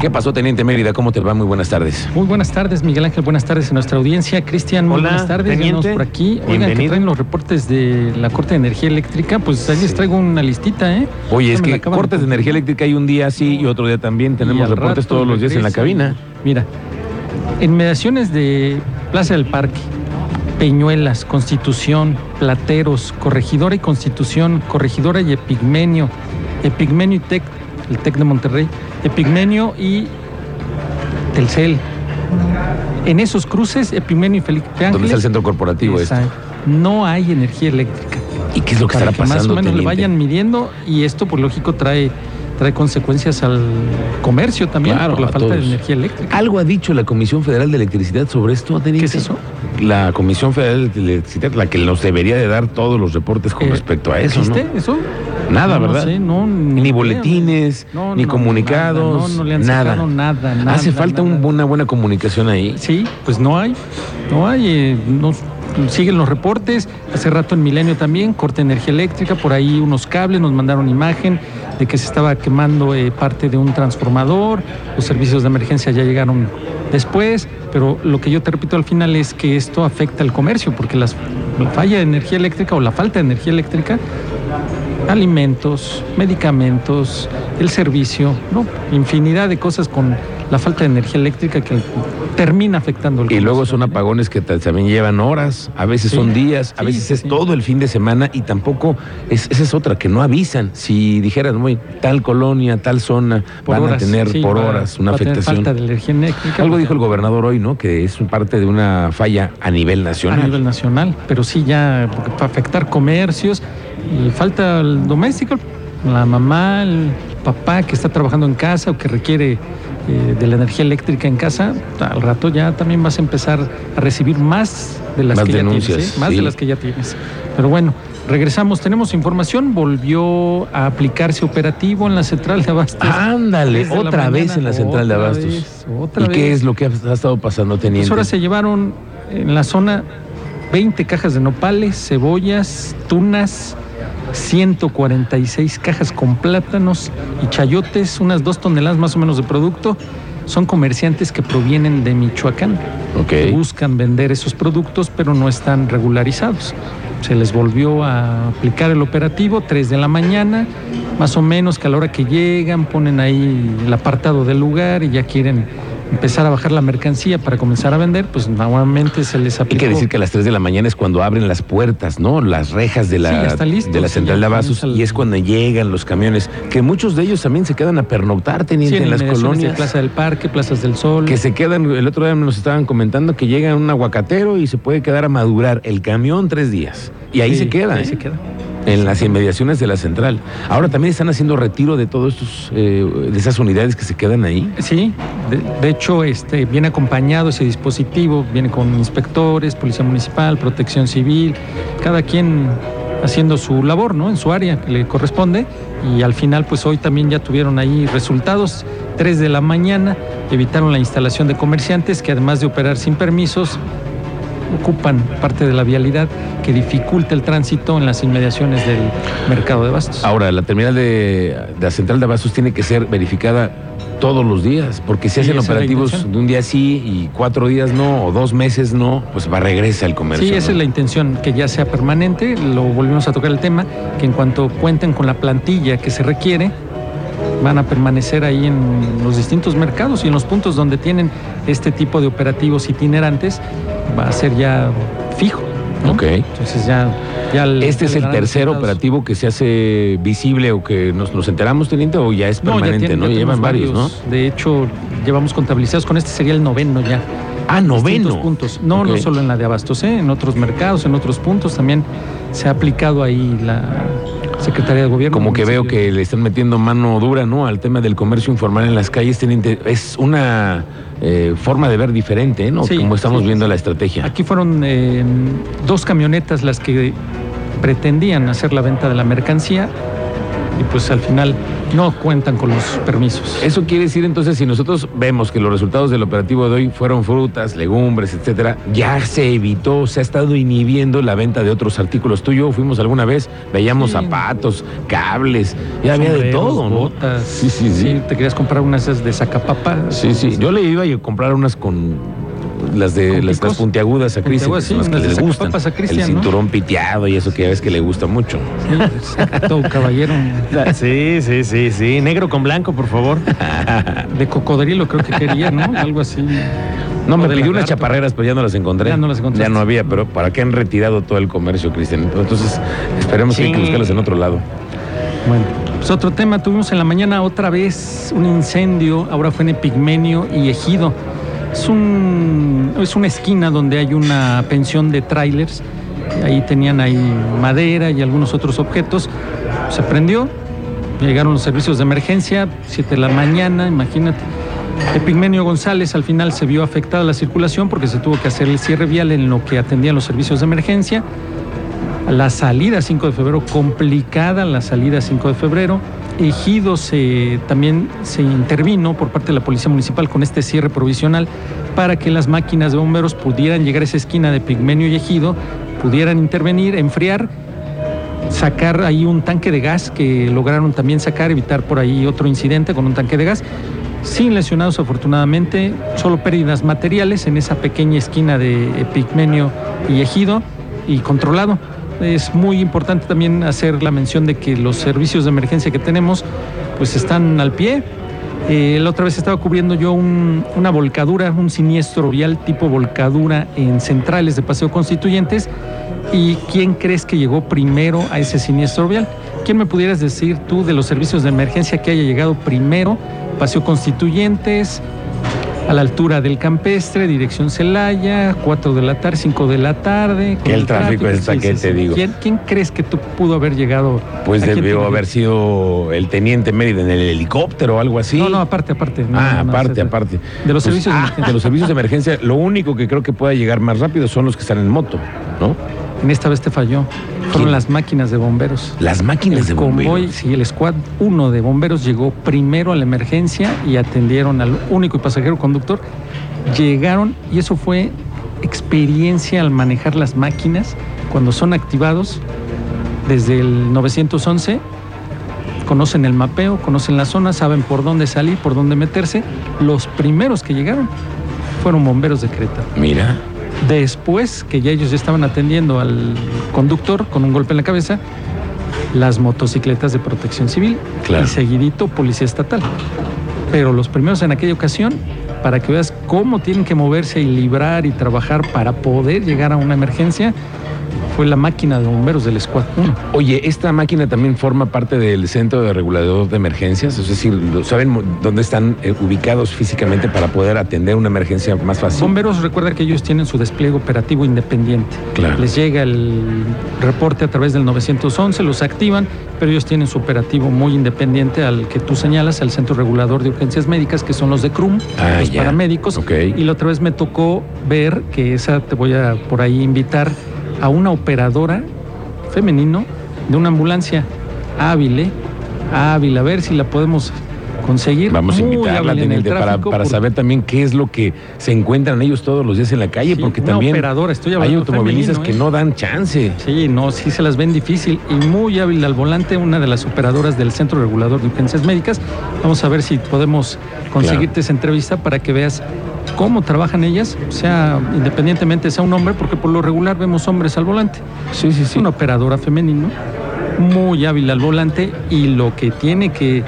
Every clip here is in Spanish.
¿Qué pasó, Teniente Mérida? ¿Cómo te va? Muy buenas tardes. Muy buenas tardes, Miguel Ángel. Buenas tardes a nuestra audiencia. Cristian, muy Hola, buenas tardes. teniente. Por aquí. Oigan, que Bienvenido. traen los reportes de la Corte de Energía Eléctrica. Pues ahí les traigo una listita, ¿eh? Oye, es que cortes de energía eléctrica hay un día sí y otro día también. Tenemos reportes rato todos los días en la cabina. Mira, en mediaciones de Plaza del Parque, Peñuelas, Constitución, Plateros, Corregidora y Constitución, Corregidora y Epigmenio, Epigmenio y Tec, el Tec de Monterrey, Epigmenio y Telcel. En esos cruces, Epigmenio y Felipe Donde está el Ángeles, centro corporativo este. Exacto. no hay energía eléctrica. ¿Y qué es lo que Para estará que más pasando, o menos le vayan midiendo y esto, por lógico, trae, trae consecuencias al comercio también Claro, por la falta de energía eléctrica. ¿Algo ha dicho la Comisión Federal de Electricidad sobre esto, Teniente? ¿Qué es eso? La Comisión Federal de Electricidad, la que nos debería de dar todos los reportes con Eh, respecto a eso, ¿no? ¿Existe eso? Nada, No, no ¿verdad? sé, no, ni, boletines, No, ni no, comunicados, nada, no, no le han nada. nada, nada, Hace falta un- una buena comunicación ahí. Sí, pues no hay, no hay, eh, no- siguen los reportes, hace rato en Milenio también, corte de energía eléctrica, por ahí unos cables, nos mandaron imagen de que se estaba quemando eh, parte de un transformador, los servicios de emergencia ya llegaron después, pero lo que yo te repito al final es que esto afecta al comercio, porque las- la falla de energía eléctrica o la falta de energía eléctrica alimentos, medicamentos, el servicio, ¿no? Infinidad de cosas con la falta de energía eléctrica que termina afectando el Y luego son apagones que ta- también llevan horas, a veces Sí. son días, a Sí, veces es sí. todo el fin de semana y tampoco, es, esa es otra, que no avisan. Si dijeran, muy tal colonia, tal zona, Por van horas, a tener por horas una a afectación. falta de energía eléctrica. Algo dijo el gobernador hoy, ¿no? Que es parte de una falla a nivel a nacional. nivel nacional, pero sí ya porque afectar comercios falta el doméstico, la mamá, el papá que está trabajando en casa o que requiere eh, de la energía eléctrica en casa, al rato ya también vas a empezar a recibir más de las Más que denuncias, ya tienes, ¿eh? más sí. de las que ya tienes. Pero bueno, regresamos, tenemos información, volvió a aplicarse operativo en la central de Abastos. Ándale, otra vez en la central de Abastos. vez, otra ¿Y qué vez. es lo que ha, ha estado pasando, teniente? Pues ahora se llevaron en la zona 20 cajas de nopales, cebollas, tunas, 146 cajas con plátanos y chayotes, unas dos toneladas más o menos de producto. Son comerciantes que provienen de Michoacán. Que Buscan vender esos productos, pero no están regularizados. Se les volvió a aplicar el operativo, 3 de la mañana, más o menos que a la hora que llegan ponen ahí el apartado del lugar y ya quieren empezar a bajar la mercancía para comenzar a vender, pues nuevamente se les Hay aplicó. que decir que a las 3 de la mañana es cuando abren las puertas, ¿no? Las rejas de la, listo, de la central de el- y es cuando llegan los camiones, que muchos de ellos también se quedan a pernoctar, Sí, teniente, en en las inmediaciones de colonias. Plaza del Parque, Plazas del Sol. Que se quedan, el otro día nos estaban comentando que llega un aguacatero y se puede quedar a madurar el camión tres días. Y ahí Sí, se queda, ahí ¿eh? se queda. En las inmediaciones de la central. Ahora también están haciendo retiro de todos estos, eh, esas unidades que se quedan ahí. Sí, de, de hecho este, viene acompañado ese dispositivo, viene con inspectores, policía municipal, protección civil, cada quien haciendo su labor, ¿no? En su área que le corresponde. Y al final, pues hoy también ya tuvieron ahí resultados. 3 de la mañana evitaron la instalación de comerciantes que además de operar sin permisos, ocupan parte de la vialidad que dificulta el tránsito en las inmediaciones del mercado de bastos. Ahora, la terminal de, de la central de abastos tiene que ser verificada todos los días, porque si hacen operativos de un día sí y cuatro días no, o dos meses no, pues va regresa el comercio. Sí, esa ¿no? es la intención, que ya sea permanente. Lo volvimos a tocar el tema, que en cuanto cuenten con la plantilla que se requiere, van a permanecer ahí en los distintos mercados y en los puntos donde tienen este tipo de operativos itinerantes, va a ser ya fijo. ¿no? Ok. Entonces ya... ya el- Este es el tercer resultados. operativo que se hace visible o que nos, nos enteramos, teniente, o ya es No, ya permanente, tienen- ¿no? ya Llevan varios, ¿no? De hecho, llevamos contabilizados con este sería el noveno ya. Ah, noveno. puntos. No, Ok. no solo en la de Abastos, ¿eh? en otros mercados, en otros puntos también se ha aplicado ahí la Secretaría de Gobierno. Como que veo que le están metiendo mano dura, ¿no? Al tema del comercio informal en las calles. Es una eh, forma de ver diferente, ¿no? Sí, Como estamos sí, viendo la estrategia. Aquí fueron eh, dos camionetas las que pretendían hacer la venta de la mercancía. Y pues al final no cuentan con los permisos. Eso quiere decir entonces, si nosotros vemos que los resultados del operativo de hoy fueron frutas, legumbres, etcétera, ya se evitó, se ha estado inhibiendo la venta de otros artículos. Tú y yo fuimos alguna vez, veíamos Sí. zapatos, cables, ya había de todo, ¿no? botas. Sí, sí, sí. Te querías comprar unas de sacapapa. Sí, sí. Yo le iba a comprar unas con las de ¿Con las, puntiagudas a Cristian, son las sí, que les gustan. a Cristian, El ¿no? cinturón piteado y eso que ya ves que le gusta mucho. Sí, exacto, caballero. Sí, sí, sí, sí. Negro con blanco, por favor. De cocodrilo creo que quería, ¿no? Algo así. No, O me pidió unas chaparreras, pero ya no las encontré. Ya no las encontraste. Ya no había, pero ¿para qué han retirado todo el comercio, Cristian? Entonces, esperemos que hay que Sí. buscarlas en otro lado. Bueno, pues otro tema, tuvimos en la mañana otra vez un incendio, ahora fue en Epigmenio y Ejido. Es, un, es una esquina donde hay una pensión de trailers, ahí tenían ahí madera y algunos otros objetos. Se prendió, llegaron los servicios de emergencia, 7 de la mañana, imagínate. Epigmenio González al final se vio afectada la circulación porque se tuvo que hacer el cierre vial en lo que atendían los servicios de emergencia. La salida 5 de febrero, complicada la salida 5 de febrero. Ejido se, también se intervino por parte de la Policía Municipal con este cierre provisional para que las máquinas de bomberos pudieran llegar a esa esquina de Pigmenio y Ejido, pudieran intervenir, enfriar, sacar ahí un tanque de gas que lograron también sacar, evitar por ahí otro incidente con un tanque de gas. Sin lesionados afortunadamente, solo pérdidas materiales en esa pequeña esquina de Pigmenio y Ejido y controlado. Es muy importante también hacer la mención de que los servicios de emergencia que tenemos pues están al pie. Eh, la otra vez estaba cubriendo yo un- una volcadura, un siniestro vial tipo volcadura en centrales de Paseo Constituyentes. ¿Y quién crees que llegó primero a ese siniestro vial? ¿Quién me pudieras decir tú de los servicios de emergencia que haya llegado primero? Paseo Constituyentes, a la altura del campestre, dirección Celaya, 4 de la tarde, 5 de la tarde. Que el tráfico está que te digo. ¿Quién, quién crees que tú pudo haber llegado? Pues ¿A quién debió haber sido el teniente Mérida en el helicóptero o algo así. No, no, aparte, aparte. No, ah, no, aparte, aparte. De los Pues, servicios de ah, emergencia. de los servicios de emergencia, lo único que creo que pueda llegar más rápido son los que están en moto, ¿no? En esta vez te falló. Fueron ¿Quién? las máquinas de bomberos. Las máquinas de el convoy, bomberos. sí, el squad 1 de bomberos llegó primero a la emergencia y atendieron al único y pasajero conductor. Llegaron y eso fue experiencia al manejar las máquinas cuando son activados desde el 911. Conocen el mapeo, conocen la zona, saben por dónde salir, por dónde meterse. Los primeros que llegaron fueron bomberos de Creta. Mira, Después que ya ellos ya estaban atendiendo al conductor con un golpe en la cabeza, las motocicletas de protección civil Claro. y seguidito policía estatal. Pero los primeros en aquella ocasión, para que veas cómo tienen que moverse y librar y trabajar para poder llegar a una emergencia, fue la máquina de bomberos del Squad 1. Oye, esta máquina también forma parte del centro de regulador de emergencias, es decir, ¿saben dónde están eh, ubicados físicamente para poder atender una emergencia más fácil? Bomberos recuerda que ellos tienen su despliegue operativo independiente. Claro. Les llega el reporte a través del 911, los activan, pero ellos tienen su operativo muy independiente al que tú señalas, al Centro Regulador de Urgencias Médicas, que son los de CRUM, Ah, los paramédicos. Ok. Y la otra vez me tocó ver que esa te voy a por ahí invitar a una operadora femenino de una ambulancia hábil, hábil, a ver si la podemos conseguir. Vamos a invitarla, en el para, para saber también qué es lo que se encuentran ellos todos los días en la calle, Sí, porque también operadora, estoy hay automovilistas femenino, que ¿eh? no dan chance. Sí, no, sí se las ven difícil y muy hábil al volante, una de las operadoras del Centro Regulador de Urgencias Médicas. Vamos a ver si podemos conseguirte esa entrevista para que veas cómo trabajan ellas, sea independientemente sea un hombre, porque por lo regular vemos hombres al volante. Sí, sí, Es una operadora femenina, muy hábil al volante y lo que tiene que,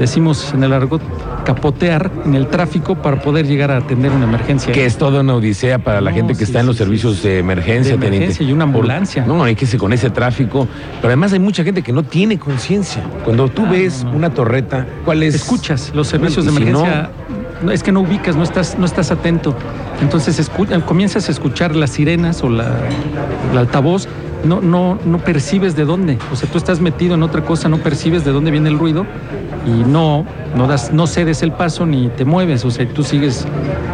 decimos en el argot, capotear en el tráfico para poder llegar a atender una emergencia. Que es toda una odisea para la No, gente que sí, está en los sí, servicios sí. de emergencia, De teniente. emergencia y una ambulancia. no, hay que se con ese tráfico. Pero además hay mucha gente que no tiene conciencia. Cuando tú Ah, ves no, no. una torreta, ¿cuál es? escuchas los servicios de si emergencia. Es que no ubicas, no estás, no estás atento. Entonces escu- comienzas a escuchar las sirenas o la, el altavoz no, no, no percibes de dónde. O sea, tú estás metido en otra cosa, no percibes de dónde viene el ruido y no, no, das, no cedes el paso ni te mueves. O sea, tú sigues,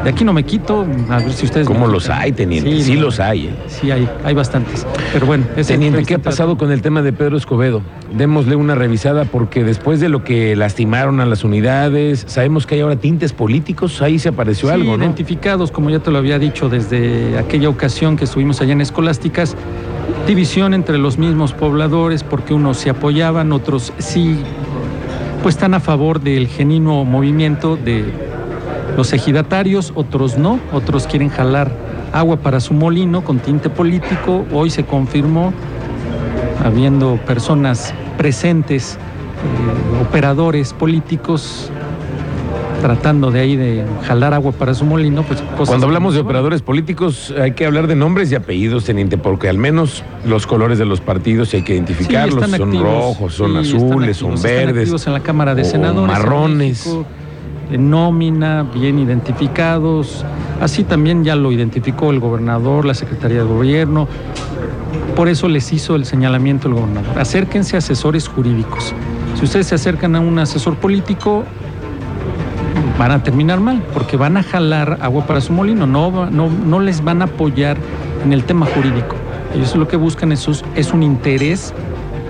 de aquí no me quito, a ver si ustedes... ¿Cómo me los hay, teniente? Sí, no, los hay. ¿eh? Sí, hay, hay bastantes. Pero bueno, Teniente, ¿qué ha pasado con el tema de Pedro Escobedo? Démosle una revisada porque después de lo que lastimaron a las unidades, sabemos que hay ahora tintes políticos, ahí se apareció Sí, algo, ¿no? identificados, como ya te lo había dicho desde aquella ocasión que estuvimos allá en Escolásticas, división entre los mismos pobladores, porque unos se apoyaban, otros sí, pues están a favor del genuino movimiento de los ejidatarios, otros no, otros quieren jalar agua para su molino con tinte político. Hoy se confirmó, habiendo personas presentes, eh, operadores políticos, tratando de ahí de jalar agua para su molino, pues Cuando hablamos de operadores políticos hay que hablar de nombres y apellidos, teniente, porque al menos los colores de los partidos hay que identificarlos. son activos, rojos, son sí, azules, son activos, están verdes. en la Cámara de Senadores. en marrones. México, en nómina, bien identificados. Así también ya lo identificó el gobernador, la Secretaría de Gobierno. Por eso les hizo el señalamiento el gobernador. Acérquense a asesores jurídicos. Si ustedes se acercan a un asesor político, van a terminar mal, porque van a jalar agua para su molino, no, no, no les van a apoyar en el tema jurídico. Ellos lo que buscan es, es un interés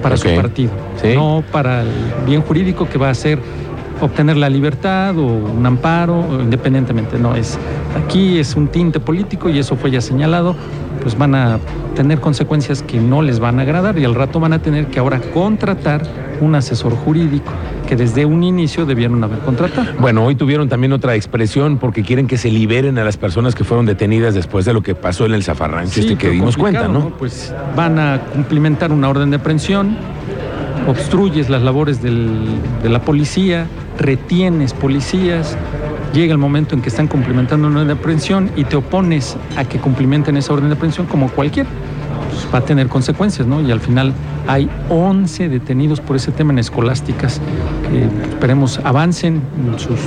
para su partido, Sí. no para el bien jurídico que va a ser obtener la libertad o un amparo, independientemente. No, es aquí es un tinte político y eso fue ya señalado, pues van a tener consecuencias que no les van a agradar y al rato van a tener que ahora contratar un asesor jurídico que desde un inicio debieron haber contratado. Bueno, hoy tuvieron también otra expresión porque quieren que se liberen a las personas que fueron detenidas después de lo que pasó en el zafarrancho este que dimos cuenta, ¿no? Pues van a cumplimentar una orden de aprehensión, obstruyes las labores del- de la policía, retienes policías, llega el momento en que están cumplimentando una orden de aprehensión y te opones a que cumplimenten esa orden de aprehensión como cualquier. Pues va a tener consecuencias, ¿no? Y al final hay 11 detenidos por ese tema en escolásticas que esperemos avancen en sus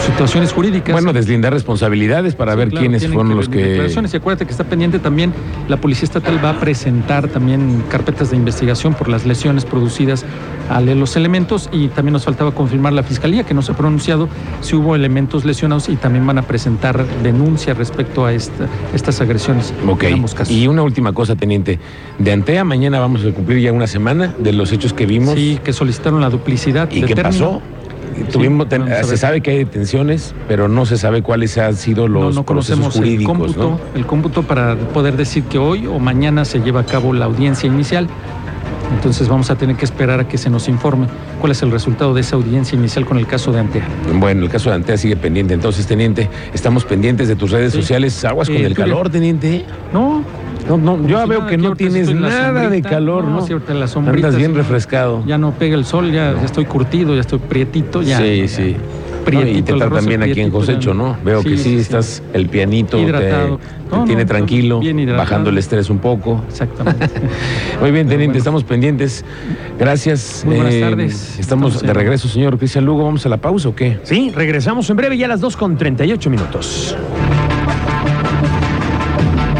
situaciones jurídicas. Bueno, deslindar responsabilidades para Sí, ver claro, quiénes fueron que los que... declaraciones. Y acuérdate que está pendiente también, la Policía Estatal va a presentar también carpetas de investigación por las lesiones producidas a los elementos y también nos faltaba confirmar la Fiscalía, que no se ha pronunciado si hubo elementos lesionados y también van a presentar denuncia respecto a esta- estas agresiones. Ok. Y una última cosa, teniente. De Antea mañana vamos a cumplir ya una semana de los hechos que vimos. Sí, que solicitaron la duplicidad. ¿Y de qué término. pasó? Tuvimos, se sabe que hay detenciones, pero no se sabe cuáles han sido los no, no procesos conocemos el jurídicos. cómputo, ¿no? el cómputo para poder decir que hoy o mañana se lleva a cabo la audiencia inicial. Entonces vamos a tener que esperar a que se nos informe cuál es el resultado de esa audiencia inicial con el caso de Antea. Bueno, el caso de Antea sigue pendiente. Entonces, teniente, estamos pendientes de tus redes Sí. sociales. Aguas con Eh, el ya- calor, teniente. No, No, no, yo si veo que no tienes nada de calor, ¿no? No, ahorita en la sombrita, Andas bien refrescado. ya no pega el sol, ya, ya estoy curtido, ya estoy prietito, ya. sí, sí. Prietito, No, y te tratan bien aquí en Cosecho. ¿no? Veo que Sí, sí, sí, sí. estás el pianito, te- Hidratado. te, No, tiene no, tranquilo, bien hidratado. bajando el estrés un poco. Exactamente. Muy bien, teniente, bueno. estamos pendientes. Gracias. Muy buenas Eh, tardes. Estamos Estamos de regreso, señor Cristian Lugo. ¿Vamos a la pausa o qué? Sí, regresamos en breve ya a las 2 con 38 minutos.